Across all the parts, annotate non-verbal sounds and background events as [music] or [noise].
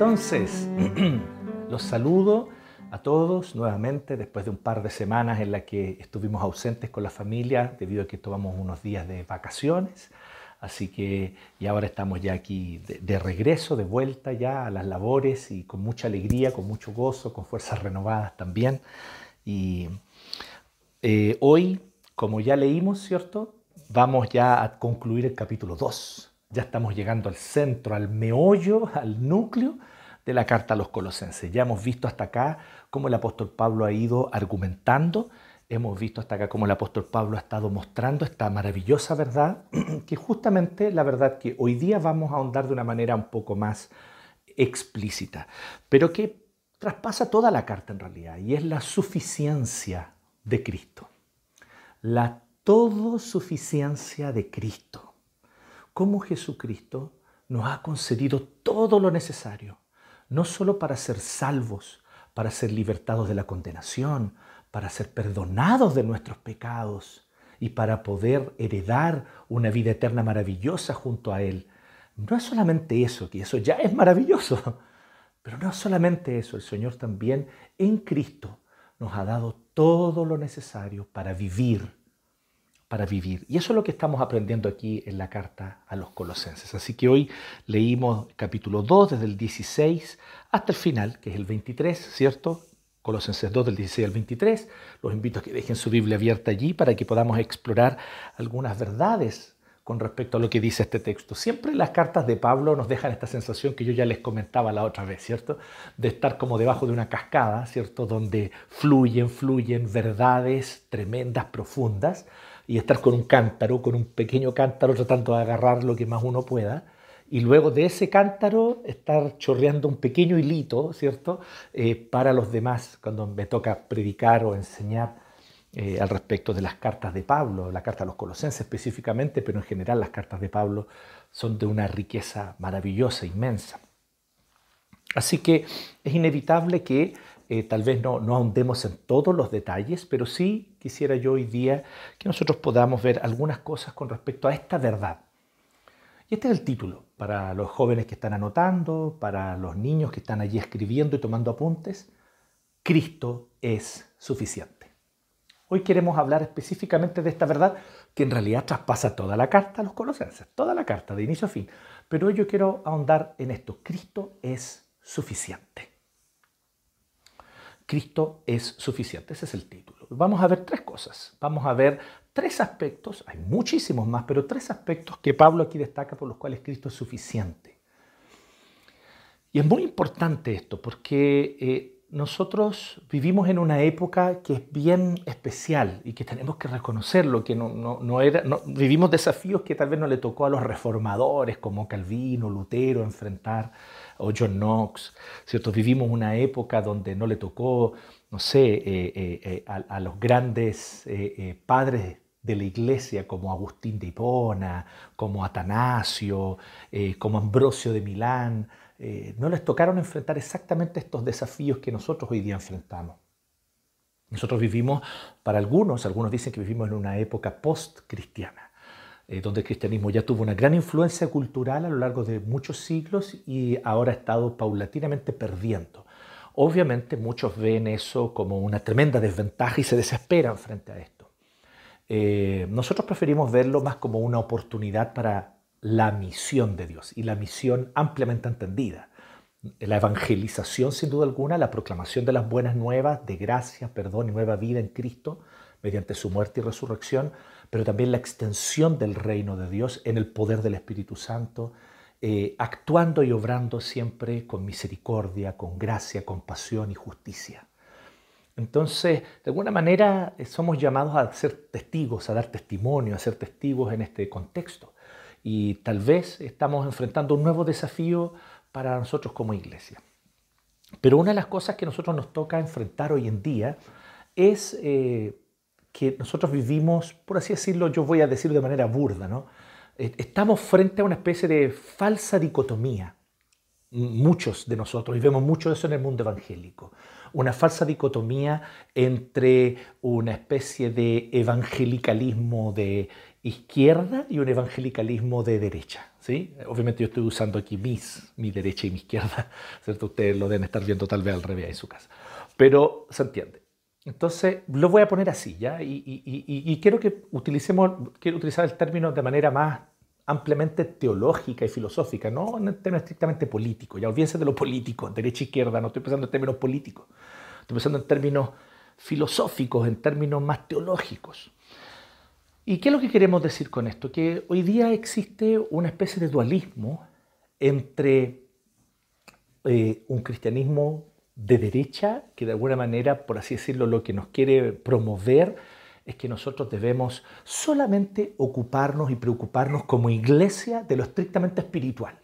Entonces [clears throat] los saludo a todos nuevamente después de un par de semanas en la que estuvimos ausentes con la familia debido a que tomamos unos días de vacaciones. Así que y ahora estamos ya aquí de, regreso, de vuelta ya a las labores y con mucha alegría, con mucho gozo, con fuerzas renovadas también. Y eh, hoy, como ya leímos, ¿cierto? Vamos ya a concluir el capítulo 2 ya estamos llegando al centro, al meollo, al núcleo de la carta a los colosenses. Ya hemos visto hasta acá cómo el apóstol Pablo ha ido argumentando, hemos visto hasta acá cómo el apóstol Pablo ha estado mostrando esta maravillosa verdad, [clears throat] que justamente la verdad que hoy día vamos a ahondar de una manera un poco más explícita, pero que traspasa toda la carta en realidad, y es la suficiencia de Cristo. La todo suficiencia de Cristo cómo Jesucristo nos ha concedido todo lo necesario, no solo para ser salvos, para ser libertados de la condenación, para ser perdonados de nuestros pecados y para poder heredar una vida eterna maravillosa junto a Él. No es solamente eso, que eso ya es maravilloso, [laughs] pero no es solamente eso, el Señor también en Cristo nos ha dado todo lo necesario para vivir para vivir. Y eso es lo que estamos aprendiendo aquí en la carta a los colosenses. Así que hoy leímos capítulo 2 desde el 16 hasta el final, que es el 23, ¿cierto? Colosenses 2 del 16 al 23. Los invito a que dejen su Biblia abierta allí para que podamos explorar algunas verdades con respecto a lo que dice este texto. Siempre las cartas de Pablo nos dejan esta sensación que yo ya les comentaba la otra vez, ¿cierto? De estar como debajo de una cascada, ¿cierto? Donde fluyen, fluyen verdades tremendas, profundas, y estar con un cántaro, con un pequeño cántaro tratando de agarrar lo que más uno pueda, y luego de ese cántaro estar chorreando un pequeño hilito, ¿cierto?, eh, para los demás cuando me toca predicar o enseñar eh, al respecto de las cartas de Pablo, la carta a los colosenses específicamente, pero en general las cartas de Pablo son de una riqueza maravillosa, inmensa. Así que es inevitable que eh, tal vez no, no ahondemos en todos los detalles, pero sí quisiera yo hoy día que nosotros podamos ver algunas cosas con respecto a esta verdad. Y este es el título para los jóvenes que están anotando, para los niños que están allí escribiendo y tomando apuntes. Cristo es suficiente. Hoy queremos hablar específicamente de esta verdad que en realidad traspasa toda la carta a los colosenses, toda la carta de inicio a fin. Pero hoy yo quiero ahondar en esto. Cristo es suficiente. Cristo es suficiente. Ese es el título. Vamos a ver tres cosas. Vamos a ver tres aspectos, hay muchísimos más, pero tres aspectos que Pablo aquí destaca por los cuales Cristo es suficiente. Y es muy importante esto porque eh, nosotros vivimos en una época que es bien especial y que tenemos que reconocerlo, que no, no, era, vivimos desafíos que tal vez no le tocó a los reformadores como Calvino, Lutero enfrentar o John Knox, ¿cierto? Vivimos una época donde no le tocó, no sé, eh, eh, eh, a, los grandes padres de la iglesia como Agustín de Hipona, como Atanasio, como Ambrosio de Milán, no les tocaron enfrentar exactamente estos desafíos que nosotros hoy día enfrentamos. Nosotros vivimos, para algunos, algunos dicen que vivimos en una época post-cristiana. Eh, donde el cristianismo ya tuvo una gran influencia cultural a lo largo de muchos siglos y ahora ha estado paulatinamente perdiendo. Obviamente muchos ven eso como una tremenda desventaja y se desesperan frente a esto. Eh, nosotros preferimos verlo más como una oportunidad para la misión de Dios y la misión ampliamente entendida. La evangelización, sin duda alguna, la proclamación de las buenas nuevas de gracia, perdón y nueva vida en Cristo mediante su muerte y resurrección, pero también la extensión del reino de Dios en el poder del Espíritu Santo, eh, actuando y obrando siempre con misericordia, con gracia, compasión y justicia. Entonces, de alguna manera eh, somos llamados a ser testigos, a dar testimonio, a ser testigos en este contexto. Y tal vez estamos enfrentando un nuevo desafío para nosotros como iglesia. Pero una de las cosas que nosotros nos toca enfrentar hoy en día es eh, que nosotros vivimos, por así decirlo, yo voy a decir de manera burda, ¿no? Estamos frente a una especie de falsa dicotomía muchos de nosotros, y vemos mucho de eso en el mundo evangélico, una falsa dicotomía entre una especie de evangelicalismo de izquierda y un evangelicalismo de derecha. ¿sí? Obviamente yo estoy usando aquí mis, mi derecha y mi izquierda, [laughs] ¿cierto? Ustedes lo deben estar viendo tal vez al revés en su casa. Pero se entiende. Entonces lo voy a poner así, ¿ya? Y, quiero que utilicemos, quiero utilizar el término de manera más ampliamente teológica y filosófica, no en términos estrictamente políticos. Ya olvídense de lo político, derecha izquierda, no estoy pensando en términos políticos, estoy pensando en términos filosóficos, en términos más teológicos. ¿Y qué es lo que queremos decir con esto? Que hoy día existe una especie de dualismo entre eh, un cristianismo de derecha, que de alguna manera, por así decirlo, lo que nos quiere promover es que nosotros debemos solamente ocuparnos y preocuparnos como iglesia de lo estrictamente espiritual.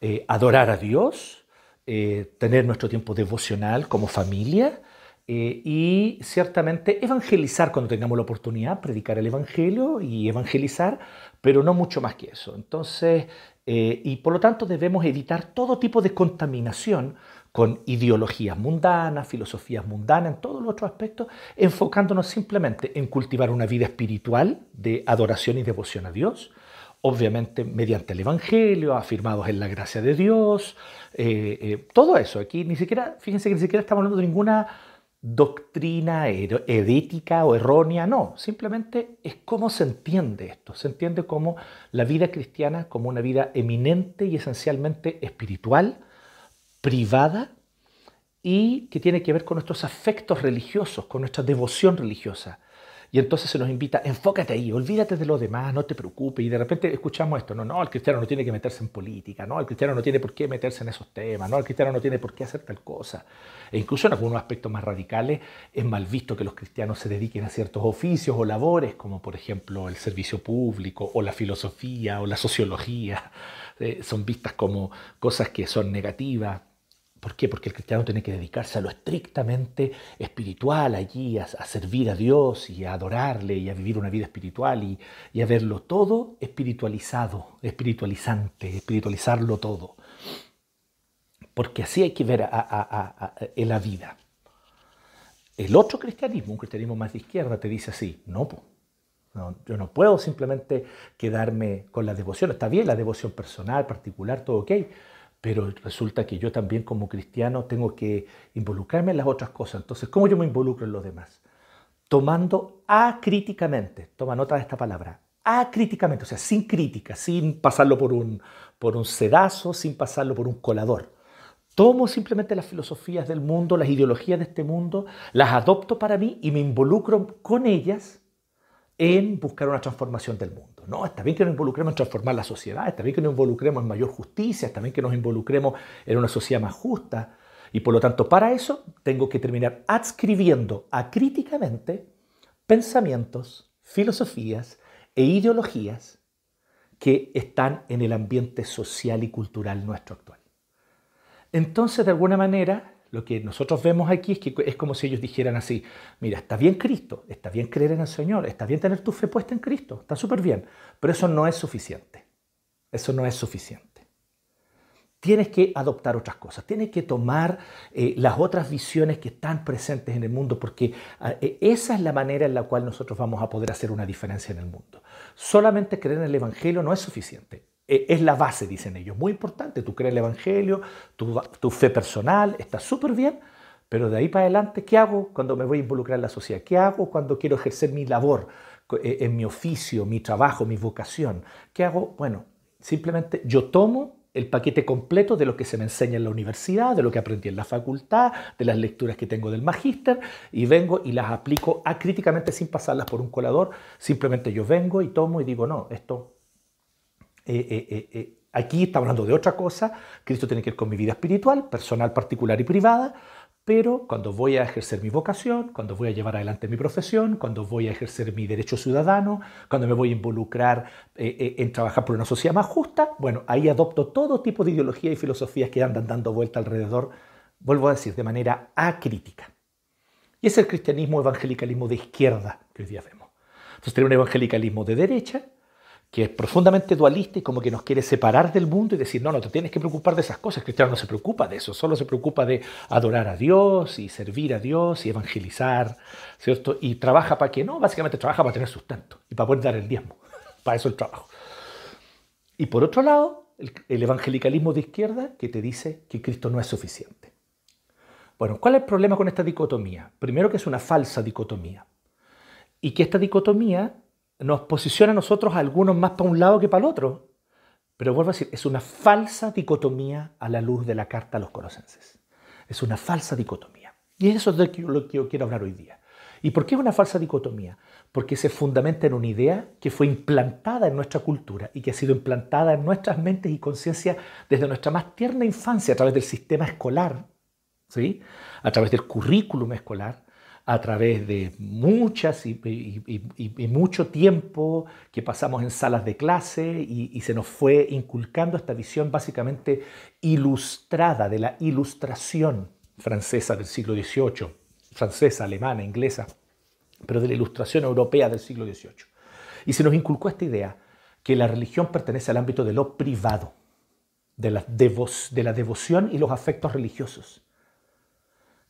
Eh, adorar a Dios, eh, tener nuestro tiempo devocional como familia eh, y ciertamente evangelizar cuando tengamos la oportunidad, predicar el Evangelio y evangelizar, pero no mucho más que eso. Entonces, y por lo tanto debemos evitar todo tipo de contaminación con ideologías mundanas, filosofías mundanas, en todos los otros aspectos, enfocándonos simplemente en cultivar una vida espiritual de adoración y devoción a Dios, obviamente mediante el Evangelio, afirmados en la gracia de Dios, eh, eh, todo eso. Aquí ni siquiera, fíjense que ni siquiera estamos hablando de ninguna doctrina herética o errónea, no, simplemente es cómo se entiende esto, se entiende como la vida cristiana como una vida eminente y esencialmente espiritual, privada y que tiene que ver con nuestros afectos religiosos, con nuestra devoción religiosa. Y entonces se nos invita, enfócate ahí, olvídate de lo demás, no te preocupes. Y de repente escuchamos esto, no, no, el cristiano no tiene que meterse en política, no, el cristiano no tiene por qué meterse en esos temas, no, el cristiano no tiene por qué hacer tal cosa. E incluso en algunos aspectos más radicales es mal visto que los cristianos se dediquen a ciertos oficios o labores, como por ejemplo el servicio público o la filosofía o la sociología. Eh, son vistas como cosas que son negativas. ¿Por qué? Porque el cristiano tiene que dedicarse a lo estrictamente espiritual allí, a, servir a Dios y a adorarle y a vivir una vida espiritual y, a verlo todo espiritualizado, espiritualizante, espiritualizarlo todo. Porque así hay que ver en la vida. El otro cristianismo, un cristianismo más de izquierda, te dice así, no, no, yo no puedo simplemente quedarme con la devoción. Está bien la devoción personal, particular, todo ok, pero resulta que yo también como cristiano tengo que involucrarme en las otras cosas. Entonces, ¿cómo yo me involucro en los demás? Tomando acríticamente, toma nota de esta palabra, acríticamente, o sea, sin crítica, sin pasarlo por un, por un sedazo, sin pasarlo por un colador. Tomo simplemente las filosofías del mundo, las ideologías de este mundo, las adopto para mí y me involucro con ellas en buscar una transformación del mundo. No, está bien que nos involucremos en transformar la sociedad, está bien que nos involucremos en mayor justicia, está bien que nos involucremos en una sociedad más justa. Y por lo tanto, para eso tengo que terminar adscribiendo acríticamente pensamientos, filosofías e ideologías que están en el ambiente social y cultural nuestro actual. Entonces, de alguna manera, lo que nosotros vemos aquí es que es como si ellos dijeran así, mira, está bien Cristo, está bien creer en el Señor, está bien tener tu fe puesta en Cristo, está súper bien, pero eso no es suficiente. Eso no es suficiente. Tienes que adoptar otras cosas, tienes que tomar eh, las otras visiones que están presentes en el mundo, porque ah, e, esa es la manera en la cual nosotros vamos a poder hacer una diferencia en el mundo. Solamente creer en el Evangelio no es suficiente. E, es la base, dicen ellos. Muy importante, tú crees el Evangelio, tu, fe personal, está súper bien, pero de ahí para adelante, ¿qué hago cuando me voy a involucrar en la sociedad? ¿Qué hago cuando quiero ejercer mi labor, eh, en mi oficio, mi trabajo, mi vocación? ¿Qué hago? Bueno, simplemente yo tomo el paquete completo de lo que se me enseña en la universidad, de lo que aprendí en la facultad, de las lecturas que tengo del magíster, y vengo y las aplico acríticamente sin pasarlas por un colador. Simplemente yo vengo y tomo y digo, no, esto eh, eh, eh, aquí estamos hablando de otra cosa, Cristo tiene que ver con mi vida espiritual, personal, particular y privada, pero cuando voy a ejercer mi vocación, cuando voy a llevar adelante mi profesión, cuando voy a ejercer mi derecho ciudadano, cuando me voy a involucrar en trabajar por una sociedad más justa, bueno, ahí adopto todo tipo de ideologías y filosofías que andan dando vuelta alrededor, vuelvo a decir, de manera acrítica. Y es el cristianismo evangelicalismo de izquierda que hoy día vemos. Entonces, tenemos un evangelicalismo de derecha, que es profundamente dualista y como que nos quiere separar del mundo y decir, no, no te tienes que preocupar de esas cosas. El cristiano no se preocupa de eso, solo se preocupa de adorar a Dios y servir a Dios y evangelizar, ¿cierto? Y trabaja para que no, básicamente trabaja para tener sustento y para poder dar el diezmo. [laughs] para eso el trabajo. Y por otro lado, el, el evangelicalismo de izquierda que te dice que Cristo no es suficiente. Bueno, ¿cuál es el problema con esta dicotomía? Primero que es una falsa dicotomía y que esta dicotomía nos posiciona a nosotros algunos más para un lado que para el otro. Pero vuelvo a decir, es una falsa dicotomía a la luz de la carta a los colosenses. Es una falsa dicotomía. Y eso es de lo que yo quiero hablar hoy día. ¿Y por qué es una falsa dicotomía? Porque se fundamenta en una idea que fue implantada en nuestra cultura y que ha sido implantada en nuestras mentes y conciencia desde nuestra más tierna infancia a través del sistema escolar, ¿sí? a través del currículum escolar, a través de muchas y, mucho tiempo que pasamos en salas de clase y, se nos fue inculcando esta visión básicamente ilustrada de la ilustración francesa del siglo XVIII, francesa, alemana, inglesa, pero de la ilustración europea del siglo XVIII. Y se nos inculcó esta idea que la religión pertenece al ámbito de lo privado, de la, de la devoción y los afectos religiosos,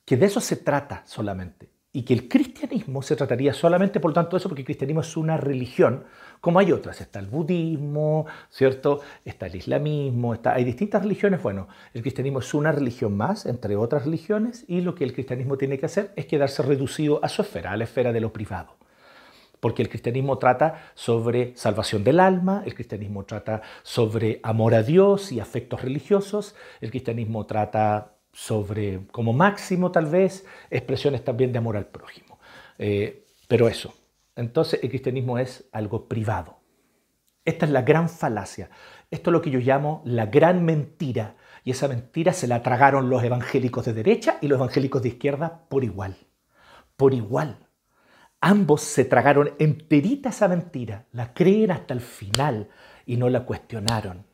que de eso se trata solamente y que el cristianismo se trataría solamente, por tanto, de eso, porque el cristianismo es una religión, como hay otras. Está el budismo, ¿cierto? Está el islamismo, está, hay distintas religiones. Bueno, el cristianismo es una religión más, entre otras religiones, y lo que el cristianismo tiene que hacer es quedarse reducido a su esfera, a la esfera de lo privado. Porque el cristianismo trata sobre salvación del alma, el cristianismo trata sobre amor a Dios y afectos religiosos, el cristianismo trata sobre, como máximo tal vez, expresiones también de amor al prójimo. Eh, pero eso, entonces el cristianismo es algo privado. Esta es la gran falacia. Esto es lo que yo llamo la gran mentira. Y esa mentira se la tragaron los evangélicos de derecha y los evangélicos de izquierda por igual. Por igual. Ambos se tragaron enterita esa mentira, la creen hasta el final y no la cuestionaron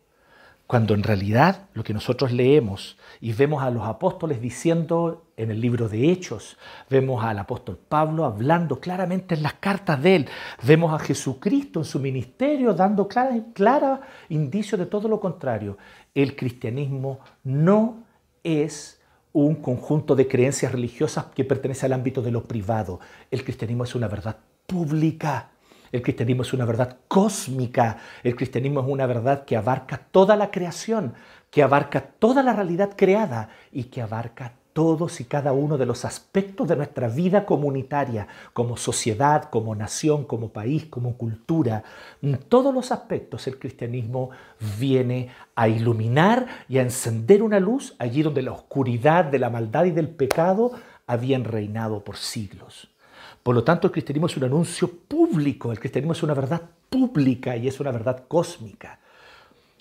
cuando en realidad lo que nosotros leemos y vemos a los apóstoles diciendo en el libro de Hechos, vemos al apóstol Pablo hablando claramente en las cartas de él, vemos a Jesucristo en su ministerio dando clara, clara indicio de todo lo contrario. El cristianismo no es un conjunto de creencias religiosas que pertenece al ámbito de lo privado. El cristianismo es una verdad pública el cristianismo es una verdad cósmica. El cristianismo es una verdad que abarca toda la creación, que abarca toda la realidad creada y que abarca todos y cada uno de los aspectos de nuestra vida comunitaria, como sociedad, como nación, como país, como cultura. En todos los aspectos el cristianismo viene a iluminar y a encender una luz allí donde la oscuridad de la maldad y del pecado habían reinado por siglos. Por lo tanto, el cristianismo es un anuncio público, el cristianismo es una verdad pública y es una verdad cósmica.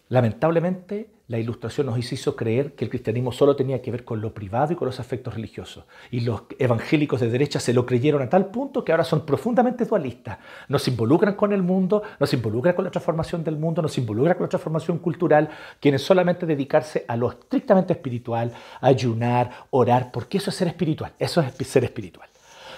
Lamentablemente, la ilustración nos hizo creer que el cristianismo solo tenía que ver con lo privado y con los afectos religiosos. Y los evangélicos de derecha se lo creyeron a tal punto que ahora son profundamente dualistas. No se involucran con el mundo, no se involucran con la transformación del mundo, no se involucran con la transformación cultural, quieren solamente dedicarse a lo estrictamente espiritual, ayunar, orar, porque eso es ser espiritual, eso es ser espiritual.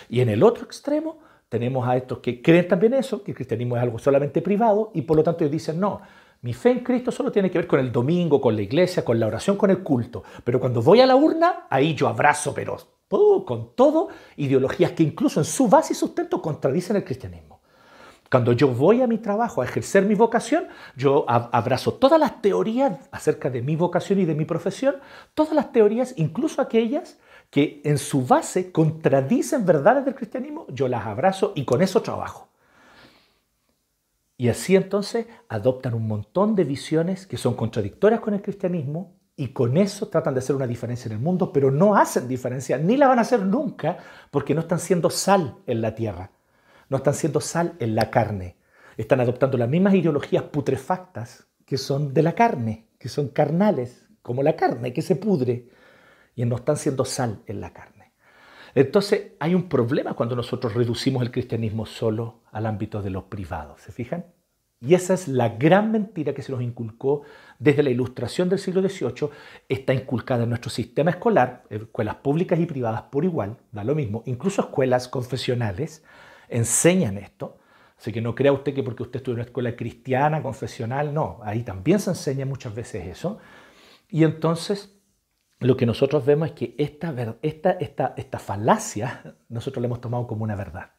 Y en el otro extremo tenemos a estos que creen también eso, que el cristianismo es algo solamente privado y por lo tanto ellos dicen, no, mi fe en Cristo solo tiene que ver con el domingo, con la iglesia, con la oración, con el culto. Pero cuando voy a la urna, ahí yo abrazo, pero uh, con todo, ideologías que incluso en su base y sustento contradicen el cristianismo. Cuando yo voy a mi trabajo a ejercer mi vocación, yo abrazo todas las teorías acerca de mi vocación y de mi profesión, todas las teorías, incluso aquellas que en su base contradicen verdades del cristianismo, yo las abrazo y con eso trabajo. Y así entonces adoptan un montón de visiones que son contradictorias con el cristianismo y con eso tratan de hacer una diferencia en el mundo, pero no hacen diferencia, ni la van a hacer nunca, porque no están siendo sal en la tierra, no están siendo sal en la carne. Están adoptando las mismas ideologías putrefactas que son de la carne, que son carnales, como la carne que se pudre y no están siendo sal en la carne. Entonces hay un problema cuando nosotros reducimos el cristianismo solo al ámbito de lo privado, ¿se fijan? Y esa es la gran mentira que se nos inculcó desde la ilustración del siglo XVIII, está inculcada en nuestro sistema escolar, escuelas públicas y privadas por igual, da lo mismo, incluso escuelas confesionales enseñan esto, Así que no crea usted que porque usted estudia en una escuela cristiana, confesional, no, ahí también se enseña muchas veces eso. Y entonces lo que nosotros vemos es que esta, esta, esta, esta falacia nosotros la hemos tomado como una verdad.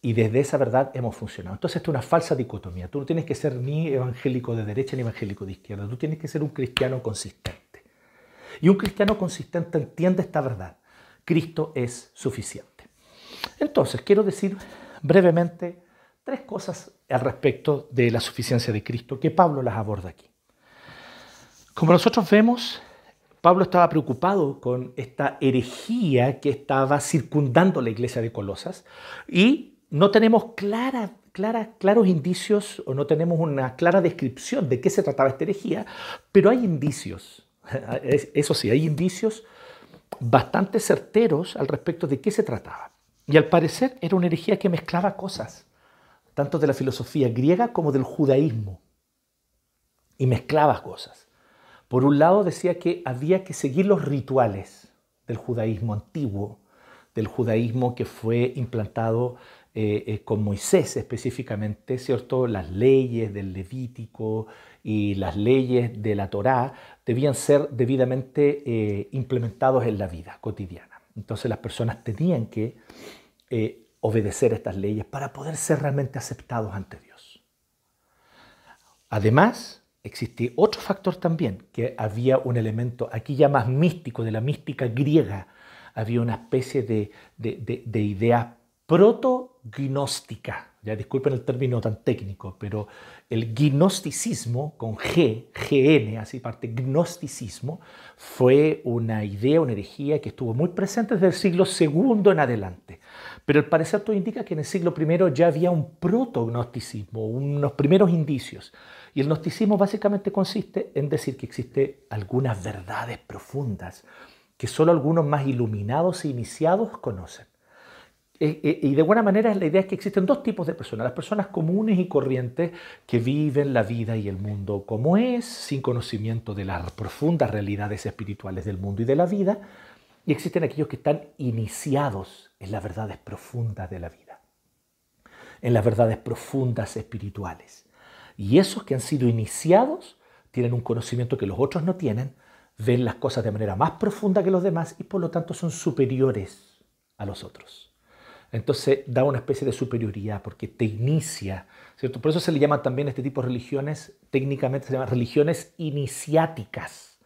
Y desde esa verdad hemos funcionado. Entonces, esto es una falsa dicotomía. Tú no tienes que ser ni evangélico de derecha ni evangélico de izquierda. Tú tienes que ser un cristiano consistente. Y un cristiano consistente entiende esta verdad. Cristo es suficiente. Entonces, quiero decir brevemente tres cosas al respecto de la suficiencia de Cristo que Pablo las aborda aquí. Como nosotros vemos, Pablo estaba preocupado con esta herejía que estaba circundando la iglesia de Colosas y no tenemos clara, clara, claros indicios o no tenemos una clara descripción de qué se trataba esta herejía, pero hay indicios, [laughs] eso sí, hay indicios bastante certeros al respecto de qué se trataba. Y al parecer era una herejía que mezclaba cosas, tanto de la filosofía griega como del judaísmo, y mezclaba cosas. Por un lado decía que había que seguir los rituales del judaísmo antiguo, del judaísmo que fue implantado eh, eh, con Moisés específicamente, ¿cierto? Las leyes del Levítico y las leyes de la Torá debían ser debidamente eh, implementados en la vida cotidiana. Entonces las personas tenían que obedecer estas leyes para poder ser realmente aceptados ante Dios. Además, existe otro factor también, que había un elemento aquí ya más místico, de la mística griega, había una especie de, de, de, idea proto-gnóstica. Ya disculpen el término tan técnico, pero el gnosticismo con G, GN, así parte, gnosticismo, fue una idea, una herejía que estuvo muy presente desde el siglo II en adelante. Pero el parecer todo indica que en el siglo I ya había un proto-gnosticismo, unos primeros indicios. Y el gnosticismo básicamente consiste en decir que existe algunas verdades profundas que solo algunos más iluminados e iniciados conocen. Eh, eh, y de buena manera la idea es que existen dos tipos de personas, las personas comunes y corrientes que viven la vida y el mundo como es, sin conocimiento de las profundas realidades espirituales del mundo y de la vida, y existen aquellos que están iniciados en las verdades profundas de la vida, en las verdades profundas espirituales. Y esos que han sido iniciados tienen un conocimiento que los otros no tienen, ven las cosas de manera más profunda que los demás y por lo tanto son superiores a los otros. Entonces da una especie de superioridad porque te inicia, ¿cierto? Por eso se le llaman también este tipo de religiones, técnicamente se llaman religiones iniciáticas,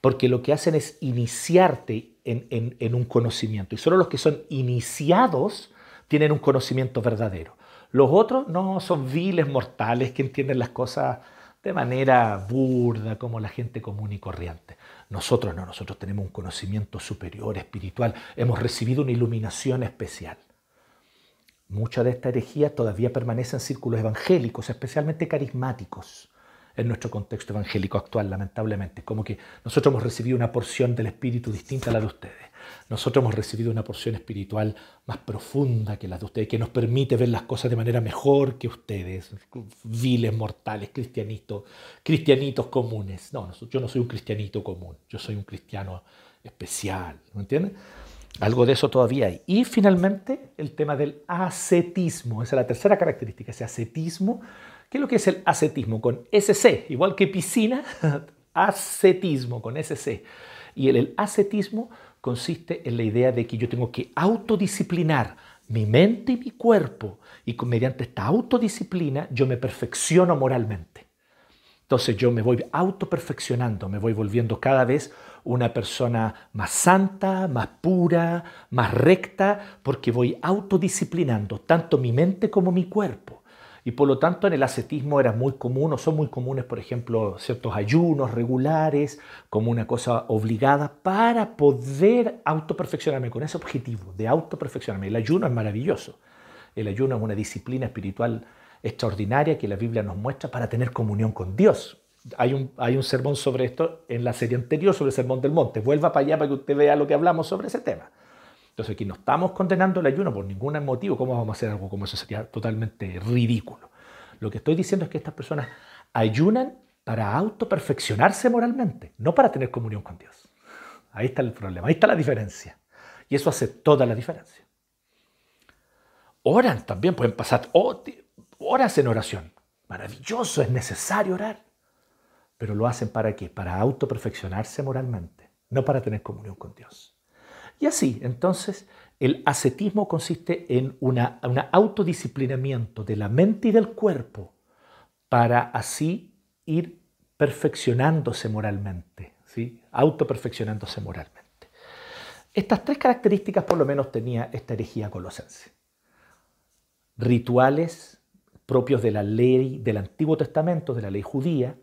porque lo que hacen es iniciarte en, en un conocimiento y solo los que son iniciados tienen un conocimiento verdadero. Los otros no son viles mortales que entienden las cosas de manera burda como la gente común y corriente. Nosotros no, nosotros tenemos un conocimiento superior, espiritual, hemos recibido una iluminación especial. Mucha de esta herejía todavía permanece en círculos evangélicos, especialmente carismáticos en nuestro contexto evangélico actual, lamentablemente. Como que nosotros hemos recibido una porción del Espíritu distinta a la de ustedes. Nosotros hemos recibido una porción espiritual más profunda que la de ustedes, que nos permite ver las cosas de manera mejor que ustedes, viles, mortales, cristianitos, cristianitos comunes. No, yo no soy un cristianito común, yo soy un cristiano especial, ¿me entienden? Algo de eso todavía hay. Y finalmente el tema del ascetismo, esa es la tercera característica, ese ascetismo. ¿Qué es lo que es el ascetismo? Con SC, igual que piscina, [laughs] ascetismo con SC. Y el, el ascetismo consiste en la idea de que yo tengo que autodisciplinar mi mente y mi cuerpo y mediante esta autodisciplina yo me perfecciono moralmente. Entonces yo me voy autoperfeccionando, me voy volviendo cada vez una persona más santa, más pura, más recta, porque voy autodisciplinando tanto mi mente como mi cuerpo. Y por lo tanto en el ascetismo era muy común o son muy comunes, por ejemplo, ciertos ayunos regulares como una cosa obligada para poder autoperfeccionarme con ese objetivo de autoperfeccionarme. El ayuno es maravilloso. El ayuno es una disciplina espiritual extraordinaria que la Biblia nos muestra para tener comunión con Dios. Hay un, hay un sermón sobre esto en la serie anterior sobre el Sermón del Monte. Vuelva para allá para que usted vea lo que hablamos sobre ese tema. Entonces aquí no estamos condenando el ayuno por ningún motivo. ¿Cómo vamos a hacer algo como eso? Sería totalmente ridículo. Lo que estoy diciendo es que estas personas ayunan para autoperfeccionarse moralmente, no para tener comunión con Dios. Ahí está el problema, ahí está la diferencia. Y eso hace toda la diferencia. Oran también, pueden pasar horas en oración. Maravilloso, es necesario orar. Pero lo hacen para qué? Para autoperfeccionarse moralmente, no para tener comunión con Dios. Y así, entonces, el ascetismo consiste en un autodisciplinamiento de la mente y del cuerpo para así ir perfeccionándose moralmente, ¿sí? autoperfeccionándose moralmente. Estas tres características por lo menos tenía esta herejía colosense. Rituales propios de la ley del Antiguo Testamento, de la ley judía.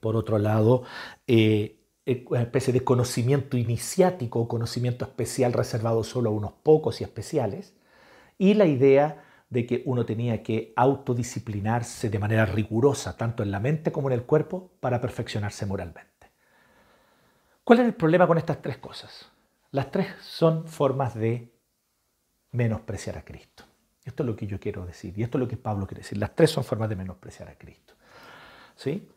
Por otro lado, eh, una especie de conocimiento iniciático o conocimiento especial reservado solo a unos pocos y especiales. Y la idea de que uno tenía que autodisciplinarse de manera rigurosa, tanto en la mente como en el cuerpo, para perfeccionarse moralmente. ¿Cuál es el problema con estas tres cosas? Las tres son formas de menospreciar a Cristo. Esto es lo que yo quiero decir y esto es lo que Pablo quiere decir. Las tres son formas de menospreciar a Cristo. ¿Sí?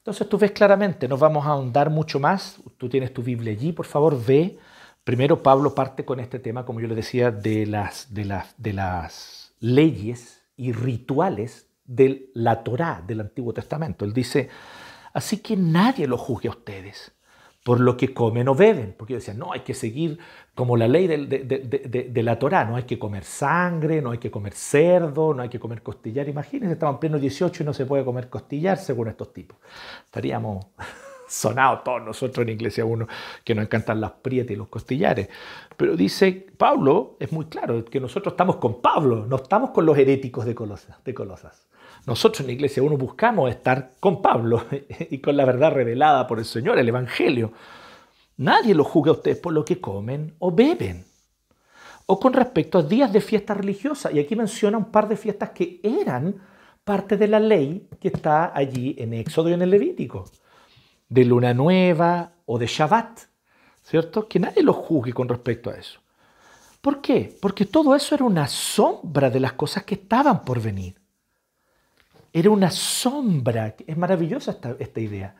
Entonces tú ves claramente, nos vamos a ahondar mucho más. Tú tienes tu Biblia allí, por favor, ve. Primero Pablo parte con este tema, como yo le decía, de las, de las, de las leyes y rituales de la Torá, del Antiguo Testamento. Él dice, así que nadie lo juzgue a ustedes por lo que comen o beben. Porque decían, no, hay que seguir como la ley de, la Torá, no hay que comer sangre, no hay que comer cerdo, no hay que comer costillar. Imagínense, estaban en pleno 18 y no se puede comer costillar según estos tipos. Estaríamos [laughs] sonados todos nosotros en Iglesia uno que nos encantan las prietas y los costillares. Pero dice Pablo, es muy claro, que nosotros estamos con Pablo, no estamos con los heréticos de Colosas. De Colosas. Nosotros en la iglesia uno buscamos estar con Pablo [laughs] y con la verdad revelada por el Señor, el Evangelio. Nadie lo juzga a ustedes por lo que comen o beben. O con respecto a días de fiesta religiosa. Y aquí menciona un par de fiestas que eran parte de la ley que está allí en Éxodo y en el Levítico. De luna nueva o de Shabbat. ¿Cierto? Que nadie lo juzgue con respecto a eso. ¿Por qué? Porque todo eso era una sombra de las cosas que estaban por venir era una sombra. Es maravillosa esta, idea.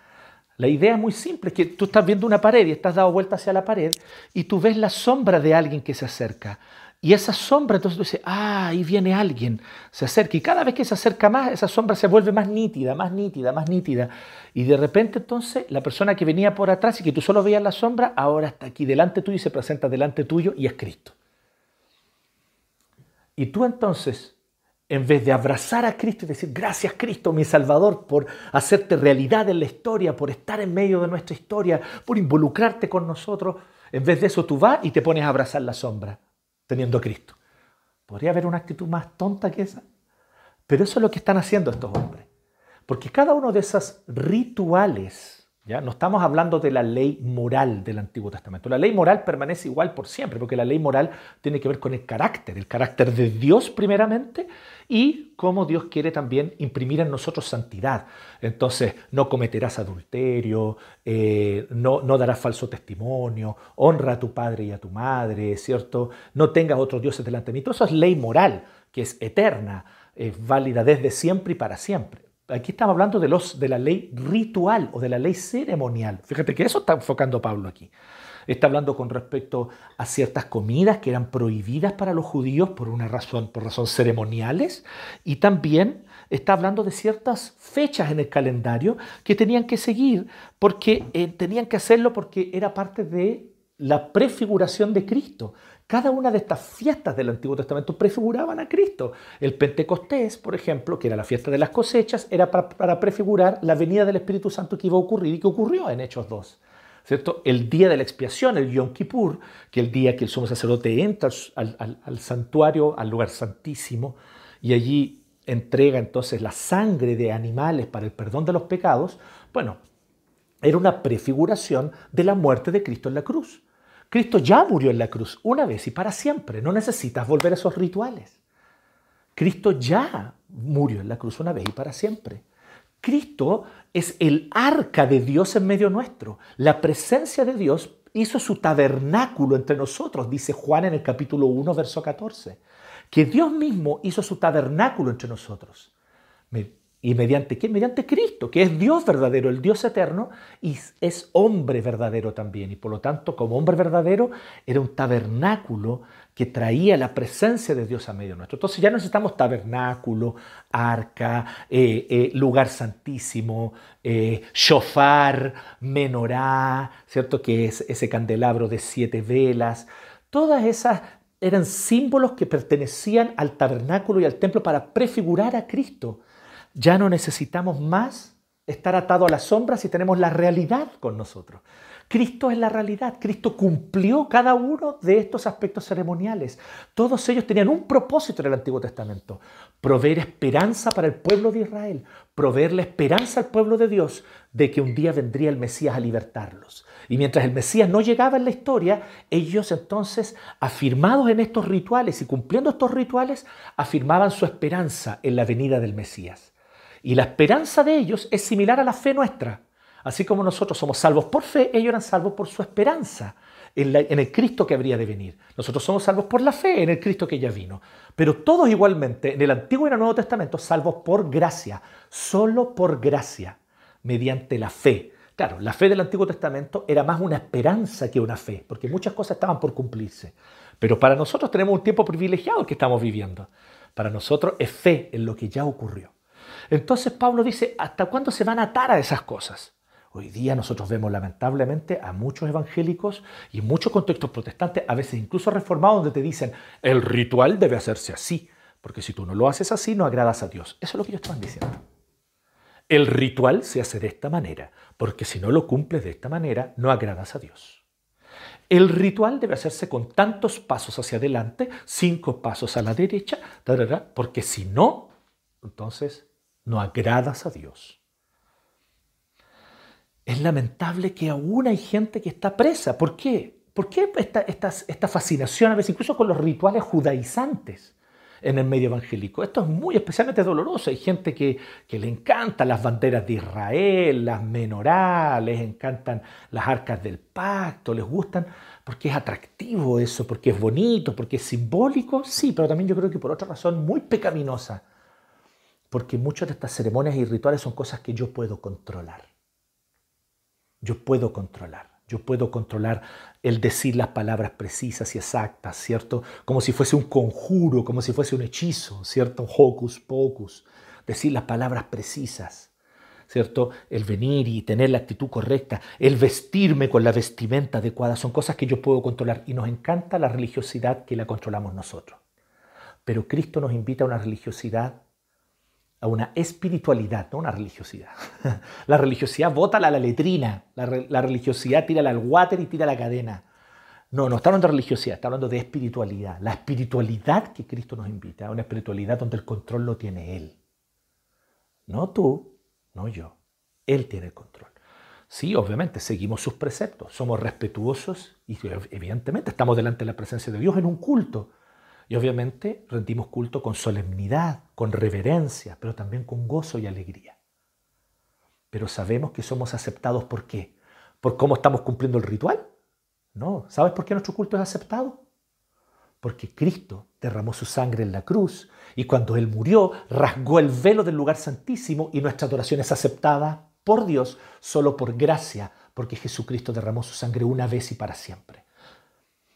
La idea es muy simple, es que tú estás viendo una pared y estás dado vuelta hacia la pared y tú ves la sombra de alguien que se acerca. Y esa sombra, entonces tú dices, ah, ahí viene alguien, se acerca. Y cada vez que se acerca más, esa sombra se vuelve más nítida, más nítida, más nítida. Y de repente entonces la persona que venía por atrás y que tú solo veías la sombra, ahora está aquí delante tuyo y se presenta delante tuyo y es Cristo. Y tú entonces en vez de abrazar a Cristo y decir, gracias Cristo, mi Salvador, por hacerte realidad en la historia, por estar en medio de nuestra historia, por involucrarte con nosotros, en vez de eso tú vas y te pones a abrazar la sombra, teniendo a Cristo. ¿Podría haber una actitud más tonta que esa? Pero eso es lo que están haciendo estos hombres. Porque cada uno de esos rituales no estamos hablando de la ley moral del Antiguo Testamento. La ley moral permanece igual por siempre, porque la ley moral tiene que ver con el carácter, el carácter de Dios primeramente y cómo Dios quiere también imprimir en nosotros santidad. Entonces, no cometerás adulterio, eh, no, darás falso testimonio, honra a tu padre y a tu madre, ¿cierto? No tengas otros dioses delante de mí. Todo eso es ley moral, que es eterna, es válida desde siempre y para siempre. Aquí estamos hablando de, los, de la ley ritual o de la ley ceremonial. Fíjate que eso está enfocando Pablo aquí. Está hablando con respecto a ciertas comidas que eran prohibidas para los judíos por una razón, por razones ceremoniales, y también está hablando de ciertas fechas en el calendario que tenían que seguir porque eh, tenían que hacerlo porque era parte de la prefiguración de Cristo. Cada una de estas fiestas del Antiguo Testamento prefiguraban a Cristo. El Pentecostés, por ejemplo, que era la fiesta de las cosechas, era para, prefigurar la venida del Espíritu Santo que iba a ocurrir y que ocurrió en Hechos 2. ¿Cierto? El día de la expiación, el Yom Kippur, que el día que el sumo sacerdote entra al, santuario, al lugar santísimo, y allí entrega entonces la sangre de animales para el perdón de los pecados, bueno, era una prefiguración de la muerte de Cristo en la cruz. Cristo ya murió en la cruz una vez y para siempre. No necesitas volver a esos rituales. Cristo ya murió en la cruz una vez y para siempre. Cristo es el arca de Dios en medio nuestro. La presencia de Dios hizo su tabernáculo entre nosotros, dice Juan en el capítulo 1, verso 14. Que Dios mismo hizo su tabernáculo entre nosotros. ¿Y mediante qué? Mediante Cristo, que es Dios verdadero, el Dios eterno, y es hombre verdadero también. Y por lo tanto, como hombre verdadero, era un tabernáculo que traía la presencia de Dios a medio nuestro. Entonces ya necesitamos tabernáculo, arca, eh, eh, lugar santísimo, eh, shofar, menorá, ¿cierto? Que es ese candelabro de siete velas. Todas esas eran símbolos que pertenecían al tabernáculo y al templo para prefigurar a Cristo. Ya no necesitamos más estar atado a las sombras y tenemos la realidad con nosotros. Cristo es la realidad. Cristo cumplió cada uno de estos aspectos ceremoniales. Todos ellos tenían un propósito en el Antiguo Testamento. Proveer esperanza para el pueblo de Israel. Proveer la esperanza al pueblo de Dios de que un día vendría el Mesías a libertarlos. Y mientras el Mesías no llegaba en la historia, ellos entonces, afirmados en estos rituales y cumpliendo estos rituales, afirmaban su esperanza en la venida del Mesías. Y la esperanza de ellos es similar a la fe nuestra. Así como nosotros somos salvos por fe, ellos eran salvos por su esperanza en, el Cristo que habría de venir. Nosotros somos salvos por la fe en el Cristo que ya vino. Pero todos igualmente, en el Antiguo y en el Nuevo Testamento, salvos por gracia, solo por gracia, mediante la fe. Claro, la fe del Antiguo Testamento era más una esperanza que una fe, porque muchas cosas estaban por cumplirse. Pero para nosotros tenemos un tiempo privilegiado que estamos viviendo. Para nosotros es fe en lo que ya ocurrió. Entonces Pablo dice, ¿hasta cuándo se van a atar a esas cosas? Hoy día nosotros vemos lamentablemente a muchos evangélicos y muchos contextos protestantes, a veces incluso reformados, donde te dicen, el ritual debe hacerse así, porque si tú no lo haces así, no agradas a Dios. Eso es lo que ellos están diciendo. El ritual se hace de esta manera, porque si no lo cumples de esta manera, no agradas a Dios. El ritual debe hacerse con tantos pasos hacia adelante, cinco pasos a la derecha, porque si no, entonces no agradas a Dios. Es lamentable que aún hay gente que está presa. ¿Por qué? ¿Por qué esta, fascinación a veces incluso con los rituales judaizantes? en el medio evangélico. Esto es muy especialmente doloroso. Hay gente que, que, le encantan las banderas de Israel, las menorales, les encantan las arcas del pacto, les gustan porque es atractivo eso, porque es bonito, porque es simbólico. Sí, pero también yo creo que por otra razón muy pecaminosa porque muchas de estas ceremonias y rituales son cosas que yo puedo controlar. Yo puedo controlar. Yo puedo controlar el decir las palabras precisas y exactas, ¿cierto? Como si fuese un conjuro, como si fuese un hechizo, ¿cierto? Hocus pocus. Decir las palabras precisas, ¿cierto? El venir y tener la actitud correcta, el vestirme con la vestimenta adecuada, son cosas que yo puedo controlar. Y nos encanta la religiosidad que la controlamos nosotros. Pero Cristo nos invita a una religiosidad a una espiritualidad, no una religiosidad. [laughs] La religiosidad bota a la letrina, la, religiosidad tira al water y tira la cadena. No, no está hablando de religiosidad, está hablando de espiritualidad. La espiritualidad que Cristo nos invita, una espiritualidad donde el control lo tiene Él. No tú, no yo. Él tiene el control. Sí, obviamente, seguimos sus preceptos, somos respetuosos y evidentemente estamos delante de la presencia de Dios en un culto. Y obviamente rendimos culto con solemnidad, con reverencia, pero también con gozo y alegría. Pero sabemos que somos aceptados ¿por qué? ¿Por cómo estamos cumpliendo el ritual? No, ¿sabes por qué nuestro culto es aceptado? Porque Cristo derramó su sangre en la cruz y cuando Él murió rasgó el velo del lugar santísimo y nuestra adoración es aceptada por Dios solo por gracia, porque Jesucristo derramó su sangre una vez y para siempre.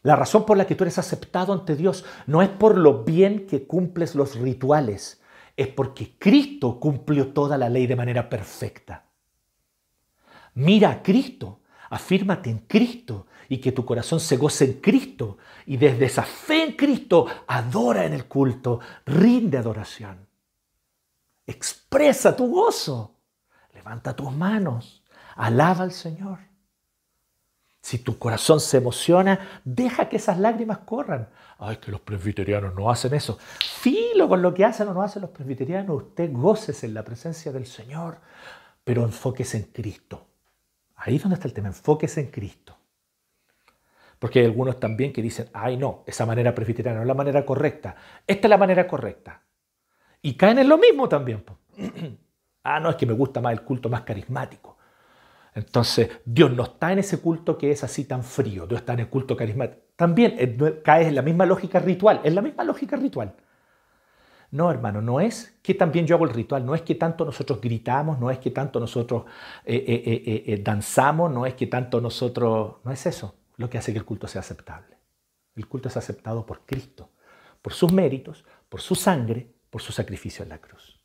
La razón por la que tú eres aceptado ante Dios no es por lo bien que cumples los rituales, es porque Cristo cumplió toda la ley de manera perfecta. Mira a Cristo, afírmate en Cristo y que tu corazón se goce en Cristo y desde esa fe en Cristo adora en el culto, rinde adoración. Expresa tu gozo, levanta tus manos, alaba al Señor. Si tu corazón se emociona, deja que esas lágrimas corran. Ay, que los presbiterianos no hacen eso. Filo con lo que hacen o no hacen los presbiterianos. Usted gócese en la presencia del Señor, pero enfóquese en Cristo. Ahí es donde está el tema, enfóquese en Cristo. Porque hay algunos también que dicen, ay no, esa manera presbiteriana no es la manera correcta. Esta es la manera correcta. Y caen en lo mismo también. [clears throat] ah, no, es que me gusta más el culto más carismático. Entonces, Dios no está en ese culto que es así tan frío, Dios está en el culto carismático. También eh, cae en la misma lógica ritual, es la misma lógica ritual. No, hermano, no es que también yo hago el ritual, no es que tanto nosotros gritamos, no es que tanto nosotros eh, eh, danzamos, no es que tanto nosotros... No es eso lo que hace que el culto sea aceptable. El culto es aceptado por Cristo, por sus méritos, por su sangre, por su sacrificio en la cruz.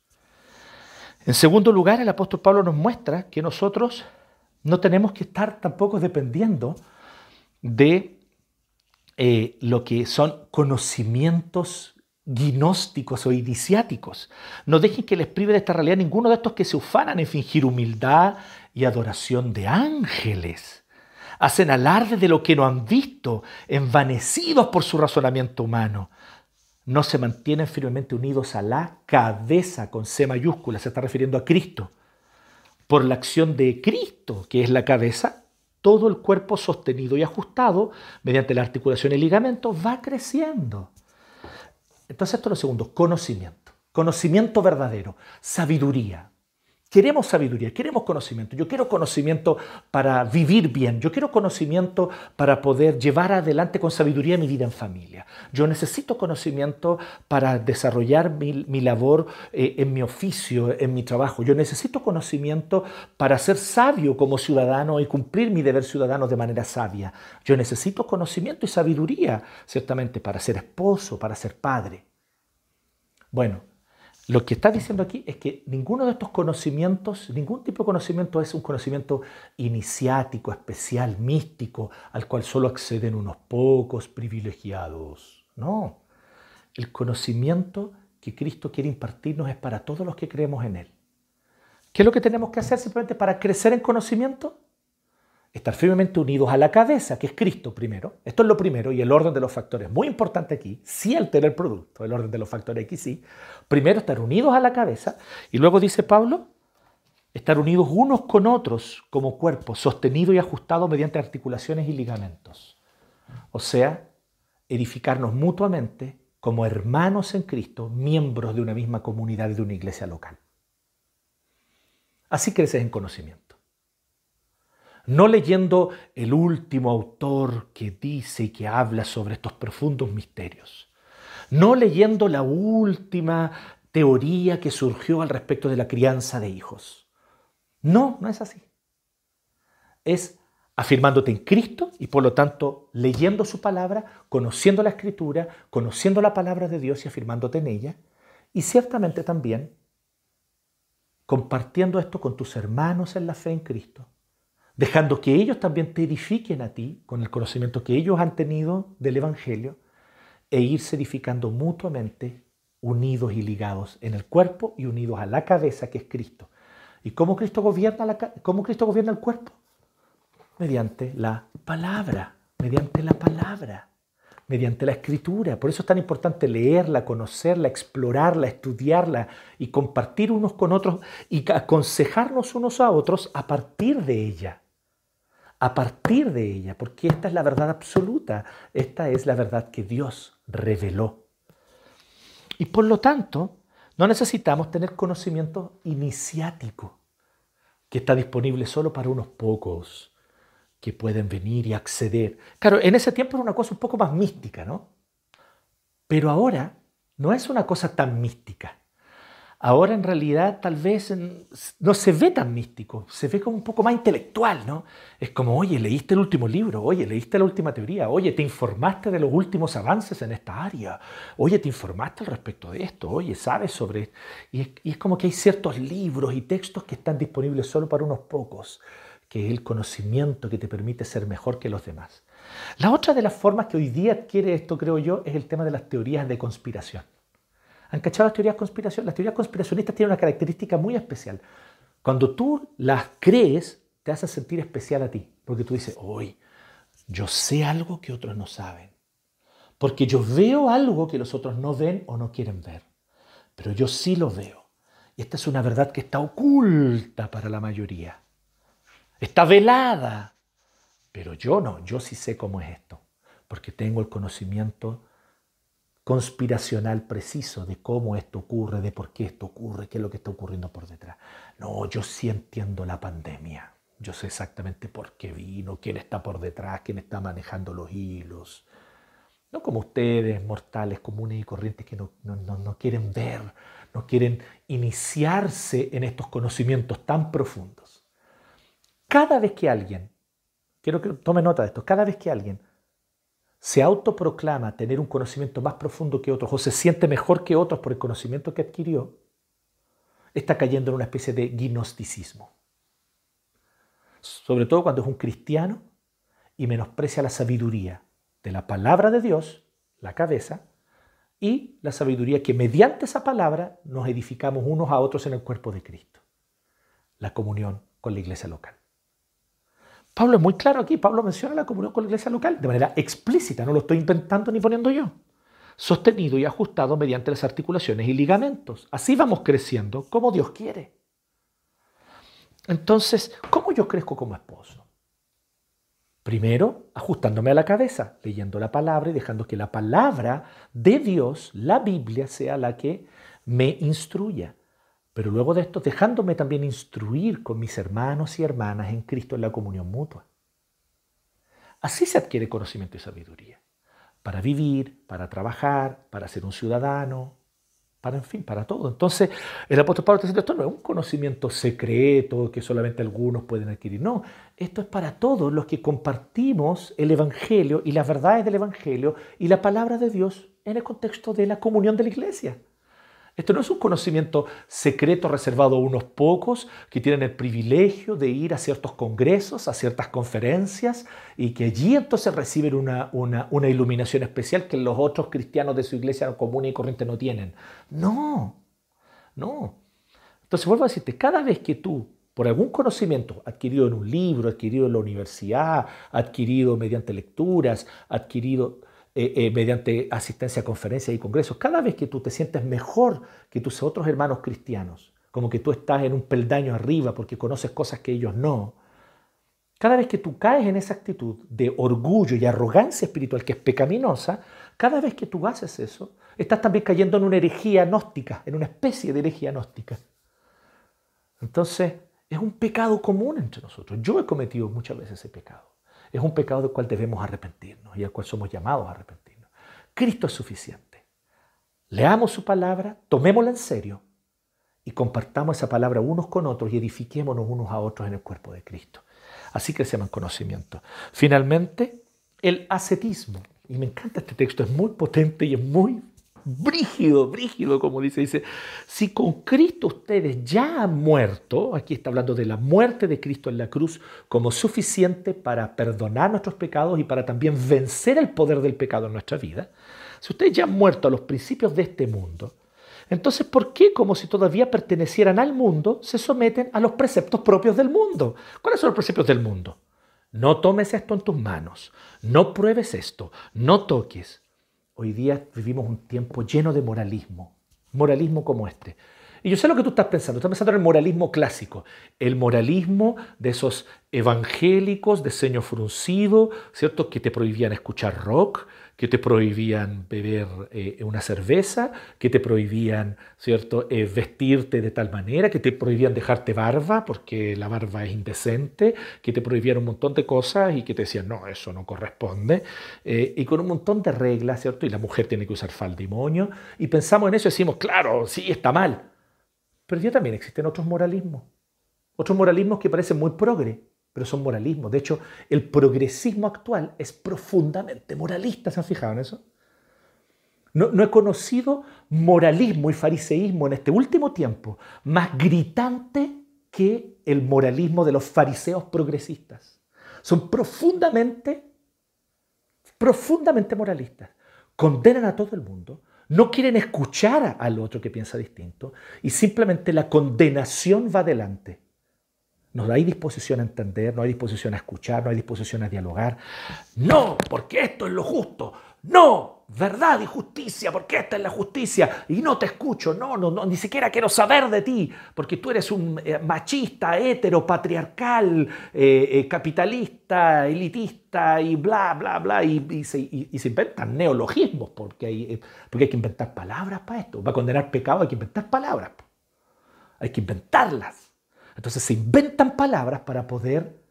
En segundo lugar, el apóstol Pablo nos muestra que nosotros no tenemos que estar tampoco dependiendo de lo que son conocimientos gnósticos o iniciáticos. No dejen que les prive de esta realidad ninguno de estos que se ufanan en fingir humildad y adoración de ángeles. Hacen alarde de lo que no han visto, envanecidos por su razonamiento humano. No se mantienen firmemente unidos a la cabeza con C mayúscula, se está refiriendo a Cristo. Por la acción de Cristo, que es la cabeza, todo el cuerpo sostenido y ajustado mediante la articulación y ligamento va creciendo entonces esto es lo segundo, conocimiento. Conocimiento verdadero, sabiduría. Queremos sabiduría, queremos conocimiento. Yo quiero conocimiento para vivir bien. Yo quiero conocimiento para poder llevar adelante con sabiduría mi vida en familia. Yo necesito conocimiento para desarrollar mi, labor eh, en mi oficio, en mi trabajo. Yo necesito conocimiento para ser sabio como ciudadano y cumplir mi deber ciudadano de manera sabia. Yo necesito conocimiento y sabiduría, ciertamente, para ser esposo, para ser padre. Bueno, lo que está diciendo aquí es que ninguno de estos conocimientos, ningún tipo de conocimiento es un conocimiento iniciático, especial, místico, al cual solo acceden unos pocos privilegiados. No, el conocimiento que Cristo quiere impartirnos es para todos los que creemos en Él. ¿Qué es lo que tenemos que hacer simplemente para crecer en conocimiento? Estar firmemente unidos a la cabeza, que es Cristo primero. Esto es lo primero y el orden de los factores. Muy importante aquí, sí altera el producto, el orden de los factores aquí sí. Primero estar unidos a la cabeza y luego dice Pablo, estar unidos unos con otros como cuerpo, sostenido y ajustado mediante articulaciones y ligamentos. O sea, edificarnos mutuamente como hermanos en Cristo, miembros de una misma comunidad y de una iglesia local. Así creces en conocimiento no leyendo el último autor que dice y que habla sobre estos profundos misterios, no leyendo la última teoría que surgió al respecto de la crianza de hijos. No, no es así. Es afirmándote en Cristo y por lo tanto leyendo su palabra, conociendo la escritura, conociendo la palabra de Dios y afirmándote en ella, y ciertamente también compartiendo esto con tus hermanos en la fe en Cristo, dejando que ellos también te edifiquen a ti con el conocimiento que ellos han tenido del Evangelio e irse edificando mutuamente unidos y ligados en el cuerpo y unidos a la cabeza que es Cristo. ¿Y cómo Cristo gobierna, cómo Cristo gobierna el cuerpo? Mediante la palabra, mediante la palabra, mediante la escritura. Por eso es tan importante leerla, conocerla, explorarla, estudiarla y compartir unos con otros y aconsejarnos unos a otros a partir de ella a partir de ella, porque esta es la verdad absoluta, esta es la verdad que Dios reveló. Y por lo tanto, no necesitamos tener conocimiento iniciático, que está disponible solo para unos pocos que pueden venir y acceder. Claro, en ese tiempo era una cosa un poco más mística, ¿no? Pero ahora no es una cosa tan mística. Ahora en realidad tal vez no se ve tan místico, se ve como un poco más intelectual, ¿no? Es como, oye, leíste el último libro, oye, leíste la última teoría, oye, te informaste de los últimos avances en esta área, oye, te informaste al respecto de esto, oye, sabes sobre... Y es, y es como que hay ciertos libros y textos que están disponibles solo para unos pocos, que es el conocimiento que te permite ser mejor que los demás. La otra de las formas que hoy día adquiere esto, creo yo, es el tema de las teorías de conspiración. ¿Han cachado las teorías conspiracionistas? Las teorías conspiracionistas tienen una característica muy especial. Cuando tú las crees, te hacen sentir especial a ti. Porque tú dices, hoy, yo sé algo que otros no saben. Porque yo veo algo que los otros no ven o no quieren ver. Pero yo sí lo veo. Y esta es una verdad que está oculta para la mayoría. Está velada. Pero yo no, yo sí sé cómo es esto. Porque tengo el conocimiento conspiracional preciso de cómo esto ocurre, de por qué esto ocurre, qué es lo que está ocurriendo por detrás. No, yo sí entiendo la pandemia. Yo sé exactamente por qué vino, quién está por detrás, quién está manejando los hilos. No como ustedes, mortales, comunes y corrientes, que no, no quieren ver, no quieren iniciarse en estos conocimientos tan profundos. Cada vez que alguien, quiero que tome nota de esto, cada vez que alguien se autoproclama tener un conocimiento más profundo que otros o se siente mejor que otros por el conocimiento que adquirió, está cayendo en una especie de gnosticismo. Sobre todo cuando es un cristiano y menosprecia la sabiduría de la palabra de Dios, la cabeza, y la sabiduría que mediante esa palabra nos edificamos unos a otros en el cuerpo de Cristo. La comunión con la iglesia local. Pablo es muy claro aquí, Pablo menciona la comunión con la iglesia local de manera explícita, no lo estoy inventando ni poniendo yo. Sostenido y ajustado mediante las articulaciones y ligamentos. Así vamos creciendo como Dios quiere. Entonces, ¿cómo yo crezco como esposo? Primero, ajustándome a la cabeza, leyendo la palabra y dejando que la palabra de Dios, la Biblia, sea la que me instruya. Pero luego de esto, dejándome también instruir con mis hermanos y hermanas en Cristo en la comunión mutua. Así se adquiere conocimiento y sabiduría. Para vivir, para trabajar, para ser un ciudadano, para, en fin, para todo. Entonces, el apóstol Pablo está diciendo, esto no es un conocimiento secreto que solamente algunos pueden adquirir, no, esto es para todos los que compartimos el Evangelio y las verdades del Evangelio y la palabra de Dios en el contexto de la comunión de la iglesia. Esto no es un conocimiento secreto reservado a unos pocos que tienen el privilegio de ir a ciertos congresos, a ciertas conferencias y que allí entonces reciben una, una, iluminación especial que los otros cristianos de su iglesia común y corriente no tienen. No, no. Entonces vuelvo a decirte, cada vez que tú, por algún conocimiento adquirido en un libro, adquirido en la universidad, adquirido mediante lecturas, adquirido eh, eh, mediante asistencia a conferencias y congresos, cada vez que tú te sientes mejor que tus otros hermanos cristianos, como que tú estás en un peldaño arriba porque conoces cosas que ellos no, cada vez que tú caes en esa actitud de orgullo y arrogancia espiritual que es pecaminosa, cada vez que tú haces eso, estás también cayendo en una herejía gnóstica, en una especie de herejía gnóstica. Entonces, es un pecado común entre nosotros. Yo he cometido muchas veces ese pecado. Es un pecado del cual debemos arrepentirnos y al cual somos llamados a arrepentirnos. Cristo es suficiente. Leamos su palabra, tomémosla en serio y compartamos esa palabra unos con otros y edifiquémonos unos a otros en el cuerpo de Cristo. Así que se llama conocimiento. Finalmente, el ascetismo. Y me encanta este texto, es muy potente y es muy brígido, brígido, como dice, dice, si con Cristo ustedes ya han muerto, aquí está hablando de la muerte de Cristo en la cruz como suficiente para perdonar nuestros pecados y para también vencer el poder del pecado en nuestra vida, si ustedes ya han muerto a los principios de este mundo, entonces, ¿por qué, como si todavía pertenecieran al mundo, se someten a los preceptos propios del mundo? ¿Cuáles son los preceptos del mundo? No tomes esto en tus manos, no pruebes esto, no toques, Hoy día vivimos un tiempo lleno de moralismo, moralismo como este. Y yo sé lo que tú estás pensando, estás pensando en el moralismo clásico, el moralismo de esos evangélicos de ceño fruncido, ¿cierto? Que te prohibían escuchar rock, que te prohibían beber eh, una cerveza, que te prohibían, ¿cierto?, eh, vestirte de tal manera, que te prohibían dejarte barba porque la barba es indecente, que te prohibían un montón de cosas y que te decían, no, eso no corresponde, eh, y con un montón de reglas, ¿cierto? Y la mujer tiene que usar falda y y pensamos en eso y decimos, claro, sí, está mal. Pero ya también existen otros moralismos, otros moralismos que parecen muy progre, pero son moralismos. De hecho, el progresismo actual es profundamente moralista, ¿se han fijado en eso? No, no, he conocido moralismo y fariseísmo en este último tiempo más gritante que el moralismo de los fariseos progresistas. Son profundamente, profundamente moralistas. Condenan a todo el mundo, no quieren escuchar al otro que piensa distinto y simplemente la condenación va adelante. No hay disposición a entender, no hay disposición a escuchar, no hay disposición a dialogar. No, porque esto es lo justo. No, verdad y justicia, porque esta es la justicia. Y no te escucho, no, no, ni siquiera quiero saber de ti, porque tú eres un eh, machista, hetero, patriarcal, eh, eh, capitalista, elitista y bla, bla, bla. Y, se, inventan neologismos, porque hay, porque hay que inventar palabras para esto. Va a condenar pecado, hay que inventar palabras. Hay que inventarlas. Entonces se inventan palabras para poder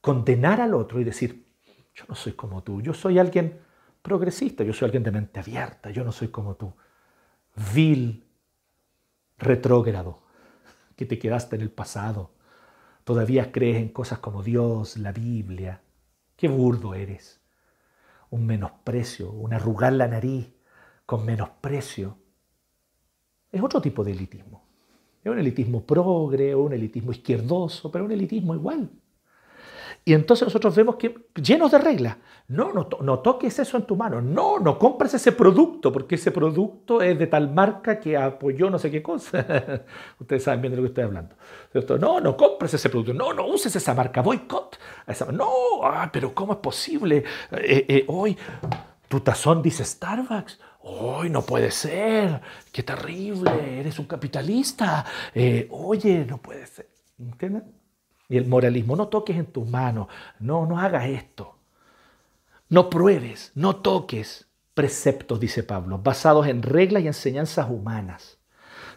condenar al otro y decir, yo no soy como tú, yo soy alguien progresista, yo soy alguien de mente abierta, yo no soy como tú. Vil, retrógrado, que te quedaste en el pasado. Todavía crees en cosas como Dios, la Biblia. Qué burdo eres. Un menosprecio, un arrugar la nariz con menosprecio. Es otro tipo de elitismo. Es un elitismo progre, o un elitismo izquierdoso, pero un elitismo igual. Y entonces nosotros vemos que llenos de reglas. No, no, no, toques eso en tu mano. No, no compres ese producto, porque ese producto es de tal marca que apoyó no sé qué cosa. [laughs] Ustedes saben bien de lo que estoy hablando. No, no compres ese producto. No, no uses esa marca. Boycott. No, ah, pero ¿cómo es posible? Eh, eh, hoy tu tazón dice Starbucks. Hoy no puede ser. Qué terrible. Eres un capitalista. Eh, oye, no puede ser. ¿Entienden? Y el moralismo, no toques en tus manos, no, no hagas esto. No pruebes, no toques preceptos, dice Pablo, basados en reglas y enseñanzas humanas.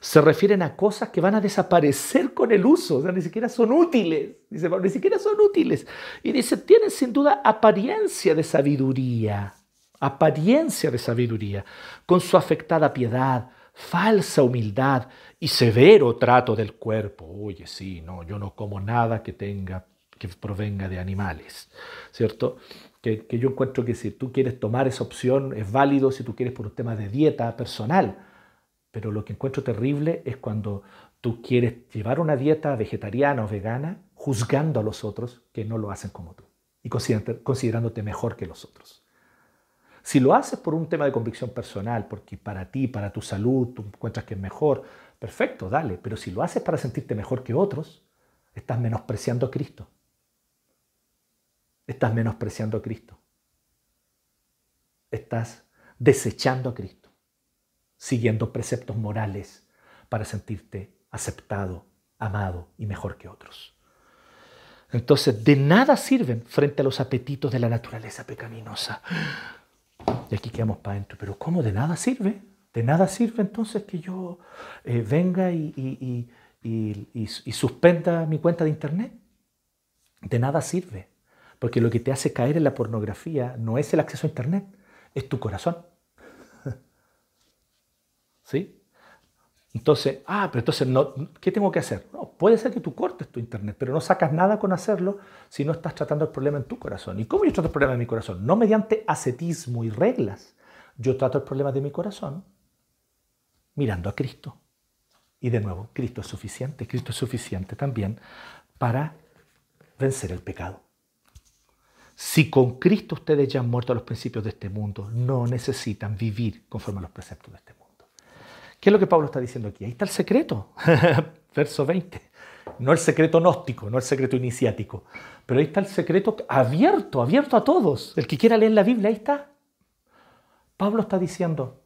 Se refieren a cosas que van a desaparecer con el uso, o sea, ni siquiera son útiles, dice Pablo, ni siquiera son útiles. Y dice, tienen sin duda apariencia de sabiduría, apariencia de sabiduría, con su afectada piedad, falsa humildad y severo trato del cuerpo. Oye, sí, no, yo no como nada que tenga que provenga de animales, ¿cierto? Que, que, yo encuentro que si tú quieres tomar esa opción es válido si tú quieres por un tema de dieta personal, pero lo que encuentro terrible es cuando tú quieres llevar una dieta vegetariana o vegana juzgando a los otros que no lo hacen como tú y considerándote mejor que los otros. Si lo haces por un tema de convicción personal, porque para ti, para tu salud, tú encuentras que es mejor, perfecto, dale. Pero si lo haces para sentirte mejor que otros, estás menospreciando a Cristo. Estás menospreciando a Cristo. Estás desechando a Cristo, siguiendo preceptos morales para sentirte aceptado, amado y mejor que otros. Entonces, de nada sirven frente a los apetitos de la naturaleza pecaminosa. Y aquí quedamos para adentro. Pero ¿cómo de nada sirve? ¿De nada sirve entonces que yo eh, venga y, y, suspenda mi cuenta de internet? De nada sirve. Porque lo que te hace caer en la pornografía no es el acceso a internet, es tu corazón. [laughs] ¿Sí? Entonces, ah, pero entonces, no, ¿qué tengo que hacer? No, puede ser que tú cortes tu internet, pero no sacas nada con hacerlo si no estás tratando el problema en tu corazón. ¿Y cómo yo trato el problema en mi corazón? No mediante ascetismo y reglas. Yo trato el problema de mi corazón mirando a Cristo. Y de nuevo, Cristo es suficiente. Cristo es suficiente también para vencer el pecado. Si con Cristo ustedes ya han muerto a los principios de este mundo, no necesitan vivir conforme a los preceptos de este mundo. ¿Qué es lo que Pablo está diciendo aquí? Ahí está el secreto. [laughs] Verso 20. No el secreto gnóstico, no el secreto iniciático, pero ahí está el secreto abierto, abierto a todos. El que quiera leer la Biblia, ahí está. Pablo está diciendo,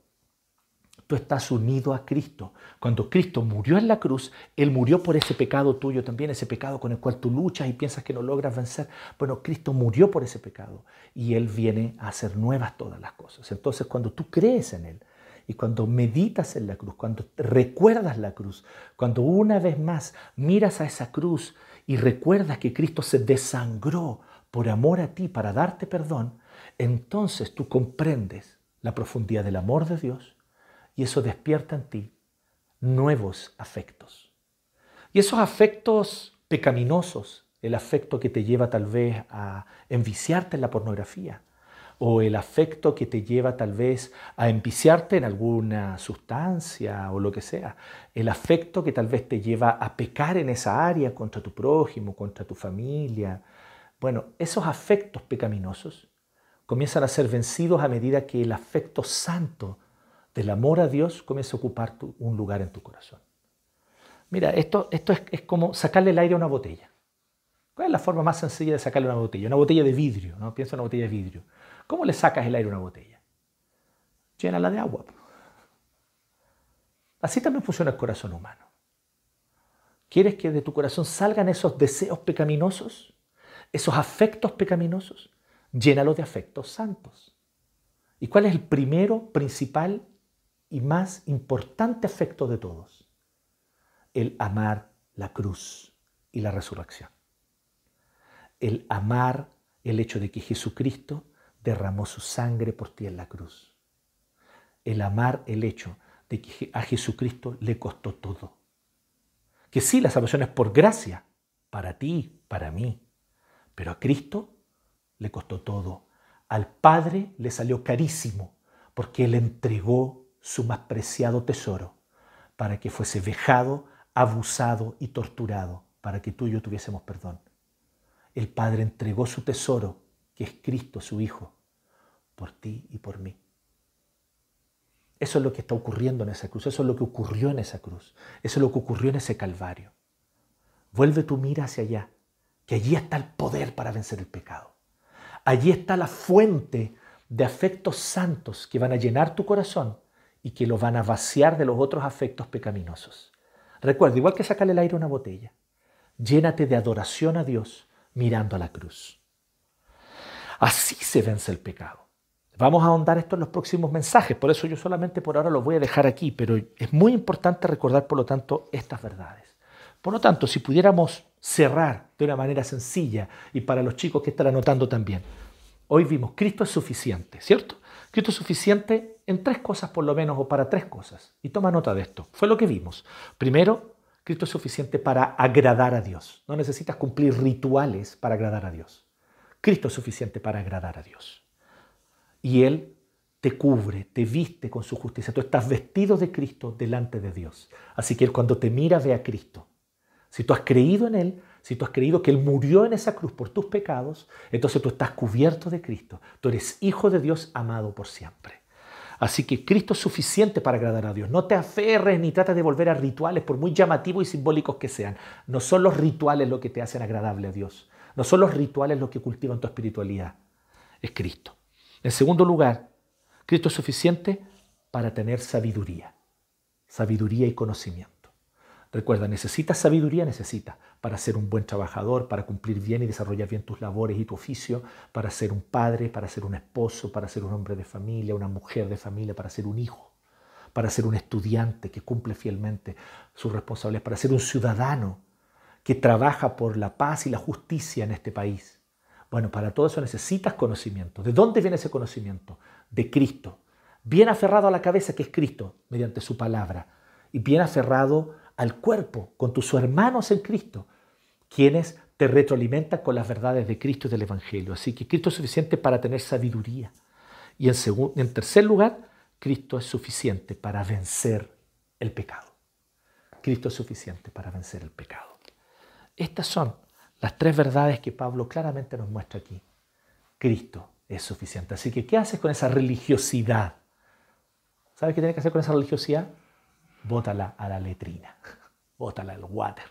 tú estás unido a Cristo. Cuando Cristo murió en la cruz, Él murió por ese pecado tuyo también, ese pecado con el cual tú luchas y piensas que no logras vencer. Bueno, Cristo murió por ese pecado y Él viene a hacer nuevas todas las cosas. Entonces, cuando tú crees en Él, y cuando meditas en la cruz, cuando recuerdas la cruz, cuando una vez más miras a esa cruz y recuerdas que Cristo se desangró por amor a ti para darte perdón, entonces tú comprendes la profundidad del amor de Dios y eso despierta en ti nuevos afectos. Y esos afectos pecaminosos, el afecto que te lleva tal vez a enviciarte en la pornografía, o el afecto que te lleva tal vez a enviciarte en alguna sustancia o lo que sea, el afecto que tal vez te lleva a pecar en esa área contra tu prójimo, contra tu familia. Bueno, esos afectos pecaminosos comienzan a ser vencidos a medida que el afecto santo del amor a Dios comienza a ocupar un lugar en tu corazón. Mira, esto, esto es, es como sacarle el aire a una botella. ¿Cuál es la forma más sencilla de sacarle una botella? Una botella de vidrio, ¿no? Piensa en una botella de vidrio. ¿Cómo le sacas el aire a una botella? Llénala de agua. Así también funciona el corazón humano. ¿Quieres que de tu corazón salgan esos deseos pecaminosos? ¿Esos afectos pecaminosos? Llénalos de afectos santos. ¿Y cuál es el primero, principal y más importante afecto de todos? El amar la cruz y la resurrección. El amar el hecho de que Jesucristo derramó su sangre por ti en la cruz. El amar el hecho de que a Jesucristo le costó todo. Que sí, la salvación es por gracia, para ti, para mí, pero a Cristo le costó todo. Al Padre le salió carísimo porque Él entregó su más preciado tesoro para que fuese vejado, abusado y torturado, para que tú y yo tuviésemos perdón. El Padre entregó su tesoro, que es Cristo, su Hijo, por ti y por mí. Eso es lo que está ocurriendo en esa cruz, eso es lo que ocurrió en esa cruz, eso es lo que ocurrió en ese Calvario. Vuelve tu mira hacia allá, que allí está el poder para vencer el pecado. Allí está la fuente de afectos santos que van a llenar tu corazón y que lo van a vaciar de los otros afectos pecaminosos. Recuerda, igual que sacarle el aire a una botella, llénate de adoración a Dios mirando a la cruz. Así se vence el pecado. Vamos a ahondar esto en los próximos mensajes, por eso yo solamente por ahora lo voy a dejar aquí, pero es muy importante recordar, por lo tanto, estas verdades. Por lo tanto, si pudiéramos cerrar de una manera sencilla y para los chicos que están anotando también, hoy vimos Cristo es suficiente, ¿cierto? Cristo es suficiente en tres cosas por lo menos o para tres cosas. Y toma nota de esto. Fue lo que vimos. Primero, Cristo es suficiente para agradar a Dios. No necesitas cumplir rituales para agradar a Dios. Cristo es suficiente para agradar a Dios y Él te cubre, te viste con su justicia. Tú estás vestido de Cristo delante de Dios. Así que Él cuando te mira ve a Cristo. Si tú has creído en Él, si tú has creído que Él murió en esa cruz por tus pecados, entonces tú estás cubierto de Cristo. Tú eres hijo de Dios amado por siempre. Así que Cristo es suficiente para agradar a Dios. No te aferres ni trates de volver a rituales, por muy llamativos y simbólicos que sean. No son los rituales lo que te hacen agradable a Dios. No son los rituales lo que cultivan tu espiritualidad. Es Cristo. En segundo lugar, Cristo es suficiente para tener sabiduría, sabiduría y conocimiento. Recuerda, necesitas sabiduría, necesitas para ser un buen trabajador, para cumplir bien y desarrollar bien tus labores y tu oficio, para ser un padre, para ser un esposo, para ser un hombre de familia, una mujer de familia, para ser un hijo, para ser un estudiante que cumple fielmente sus responsabilidades, para ser un ciudadano que trabaja por la paz y la justicia en este país, bueno, para todo eso necesitas conocimiento. ¿De dónde viene ese conocimiento? De Cristo. Bien aferrado a la cabeza que es Cristo, mediante su palabra. Y bien aferrado al cuerpo, con tus hermanos en Cristo, quienes te retroalimentan con las verdades de Cristo y del Evangelio. Así que Cristo es suficiente para tener sabiduría. Y en, en tercer lugar, Cristo es suficiente para vencer el pecado. Cristo es suficiente para vencer el pecado. Estas son las tres verdades que Pablo claramente nos muestra aquí. Cristo es suficiente. Así que, ¿qué haces con esa religiosidad? ¿Sabes qué tienes que hacer con esa religiosidad? Bótala a la letrina, [laughs] bótala al water,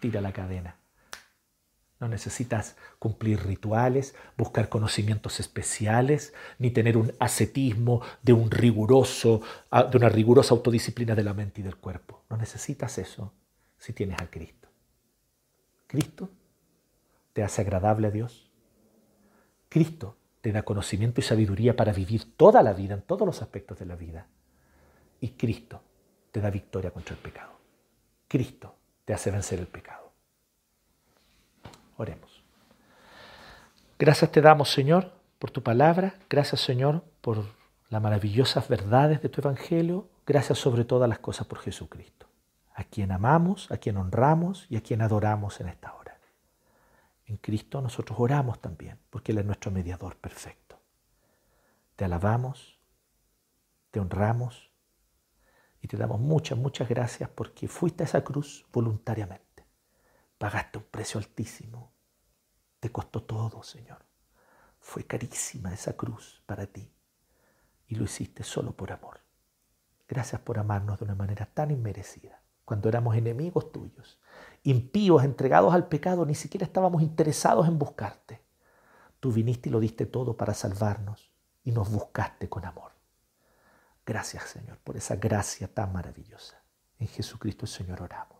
tira la cadena. No necesitas cumplir rituales, buscar conocimientos especiales, ni tener un ascetismo de, un riguroso, de una rigurosa autodisciplina de la mente y del cuerpo. No necesitas eso si tienes a Cristo. Cristo te hace agradable a Dios. Cristo te da conocimiento y sabiduría para vivir toda la vida, en todos los aspectos de la vida. Y Cristo te da victoria contra el pecado. Cristo te hace vencer el pecado. Oremos. Gracias te damos, Señor, por tu palabra. Gracias, Señor, por las maravillosas verdades de tu Evangelio. Gracias sobre todas las cosas por Jesucristo, a quien amamos, a quien honramos y a quien adoramos en esta hora. En Cristo nosotros oramos también, porque Él es nuestro mediador perfecto. Te alabamos, te honramos y te damos muchas, muchas gracias porque fuiste a esa cruz voluntariamente. Pagaste un precio altísimo. Te costó todo, Señor. Fue carísima esa cruz para ti y lo hiciste solo por amor. Gracias por amarnos de una manera tan inmerecida, cuando éramos enemigos tuyos impíos, entregados al pecado, ni siquiera estábamos interesados en buscarte. Tú viniste y lo diste todo para salvarnos y nos buscaste con amor. Gracias Señor por esa gracia tan maravillosa. En Jesucristo el Señor oramos.